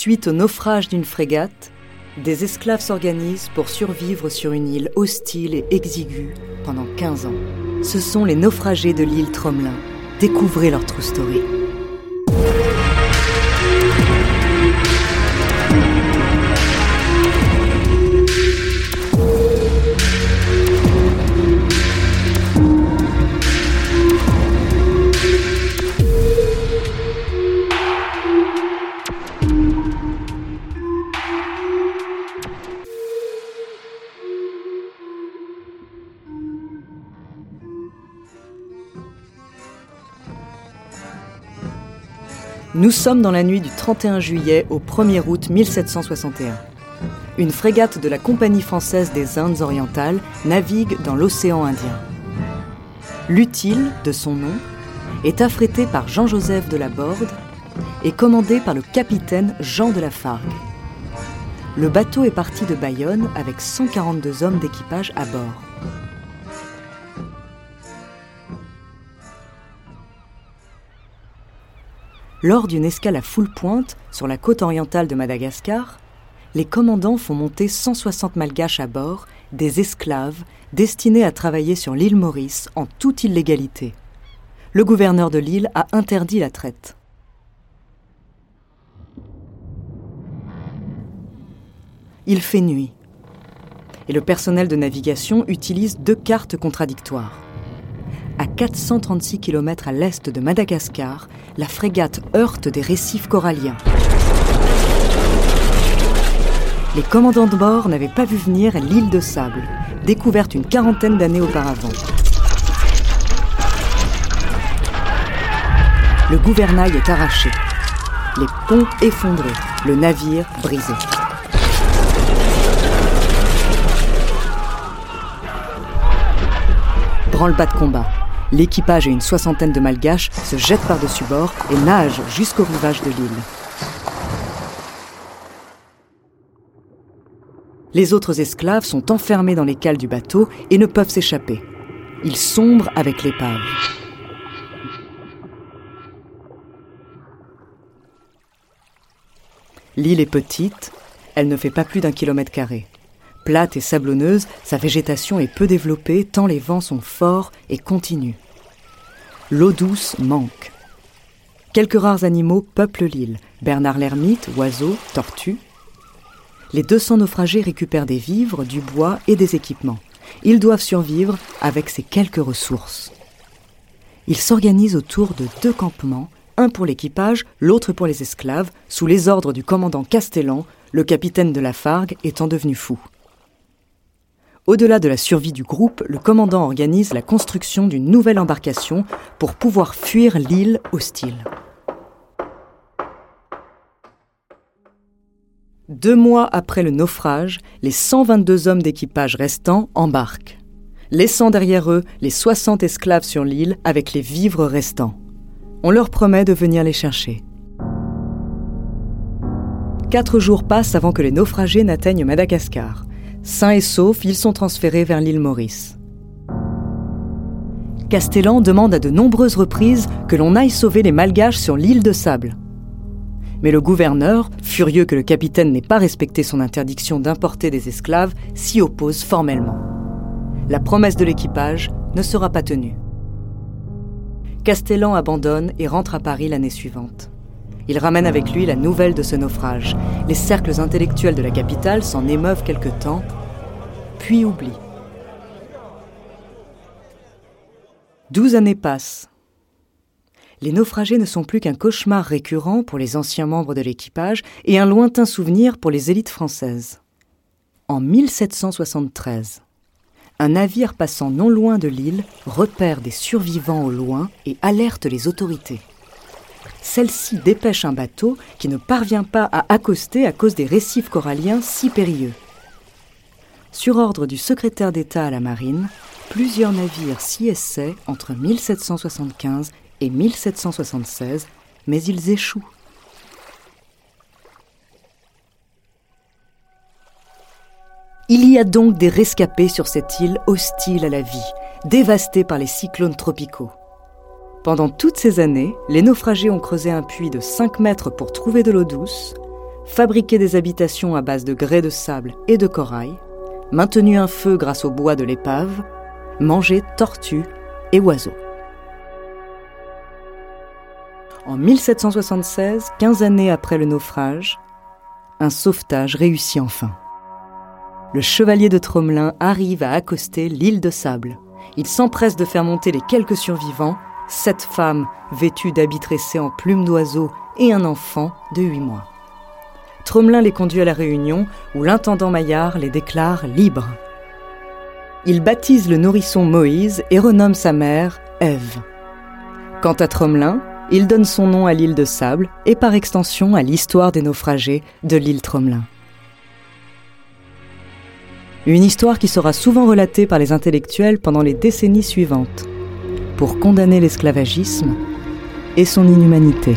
Suite au naufrage d'une frégate, des esclaves s'organisent pour survivre sur une île hostile et exiguë pendant 15 ans. Ce sont les naufragés de l'île Tromelin. Découvrez leur true story. Nous sommes dans la nuit du 31 juillet au 1er août 1761. Une frégate de la Compagnie française des Indes orientales navigue dans l'océan Indien. L'Utile, de son nom, est affrété par Jean-Joseph de la Borde et commandé par le capitaine Jean de la Fargue. Le bateau est parti de Bayonne avec 142 hommes d'équipage à bord. Lors d'une escale à full pointe sur la côte orientale de Madagascar, les commandants font monter 160 malgaches à bord, des esclaves destinés à travailler sur l'île Maurice en toute illégalité. Le gouverneur de l'île a interdit la traite. Il fait nuit et le personnel de navigation utilise deux cartes contradictoires à 436 km à l'est de Madagascar, la frégate heurte des récifs coralliens. Les commandants de bord n'avaient pas vu venir l'île de sable, découverte une quarantaine d'années auparavant. Le gouvernail est arraché, les ponts effondrés, le navire brisé. Branle-bas de combat. L'équipage et une soixantaine de malgaches se jettent par-dessus bord et nagent jusqu'au rivage de l'île. Les autres esclaves sont enfermés dans les cales du bateau et ne peuvent s'échapper. Ils sombrent avec l'épave. L'île est petite, elle ne fait pas plus d'un kilomètre carré. Plate et sablonneuse, sa végétation est peu développée tant les vents sont forts et continus. L'eau douce manque. Quelques rares animaux peuplent l'île. Bernard l'ermite, oiseaux, tortues. Les 200 naufragés récupèrent des vivres, du bois et des équipements. Ils doivent survivre avec ces quelques ressources. Ils s'organisent autour de deux campements, un pour l'équipage, l'autre pour les esclaves, sous les ordres du commandant Castellan, le capitaine de la Fargue étant devenu fou. Au-delà de la survie du groupe, le commandant organise la construction d'une nouvelle embarcation pour pouvoir fuir l'île hostile. Deux mois après le naufrage, les 122 hommes d'équipage restants embarquent, laissant derrière eux les 60 esclaves sur l'île avec les vivres restants. On leur promet de venir les chercher. Quatre jours passent avant que les naufragés n'atteignent Madagascar. Sains et saufs, ils sont transférés vers l'île Maurice. Castellan demande à de nombreuses reprises que l'on aille sauver les malgaches sur l'île de sable. Mais le gouverneur, furieux que le capitaine n'ait pas respecté son interdiction d'importer des esclaves, s'y oppose formellement. La promesse de l'équipage ne sera pas tenu. Castellan abandonne et rentre à Paris l'année suivante. Il ramène avec lui la nouvelle de ce naufrage. Les cercles intellectuels de la capitale s'en émeuvent quelque temps, puis oublient. Douze années passent. Les naufragés ne sont plus qu'un cauchemar récurrent pour les anciens membres de l'équipage et un lointain souvenir pour les élites françaises. En 1773, un navire passant non loin de l'île repère des survivants au loin et alerte les autorités. Celle-ci dépêche un bateau qui ne parvient pas à accoster à cause des récifs coralliens si périlleux. Sur ordre du secrétaire d'État à la marine, plusieurs navires s'y essaient entre 1775 et 1776, mais ils échouent. Il y a donc des rescapés sur cette île hostile à la vie, dévastée par les cyclones tropicaux. Pendant toutes ces années, les naufragés ont creusé un puits de 5 mètres pour trouver de l'eau douce, fabriqué des habitations à base de grès de sable et de corail, maintenu un feu grâce au bois de l'épave, mangé tortues et oiseaux. En 1776, 15 années après le naufrage, un sauvetage réussit enfin. Le chevalier de Tromelin arrive à accoster l'île de sable. Il s'empresse de faire monter les quelques survivants, sept femmes vêtues d'habits tressés en plumes d'oiseaux et un enfant de huit mois. Tromelin les conduit à la Réunion où l'intendant Maillard les déclare libres. Il baptise le nourrisson Moïse et renomme sa mère Ève. Quant à Tromelin, il donne son nom à l'île de Sable et par extension à l'histoire des naufragés de l'île Tromelin. Une histoire qui sera souvent relatée par les intellectuels pendant les décennies suivantes, pour condamner l'esclavagisme et son inhumanité.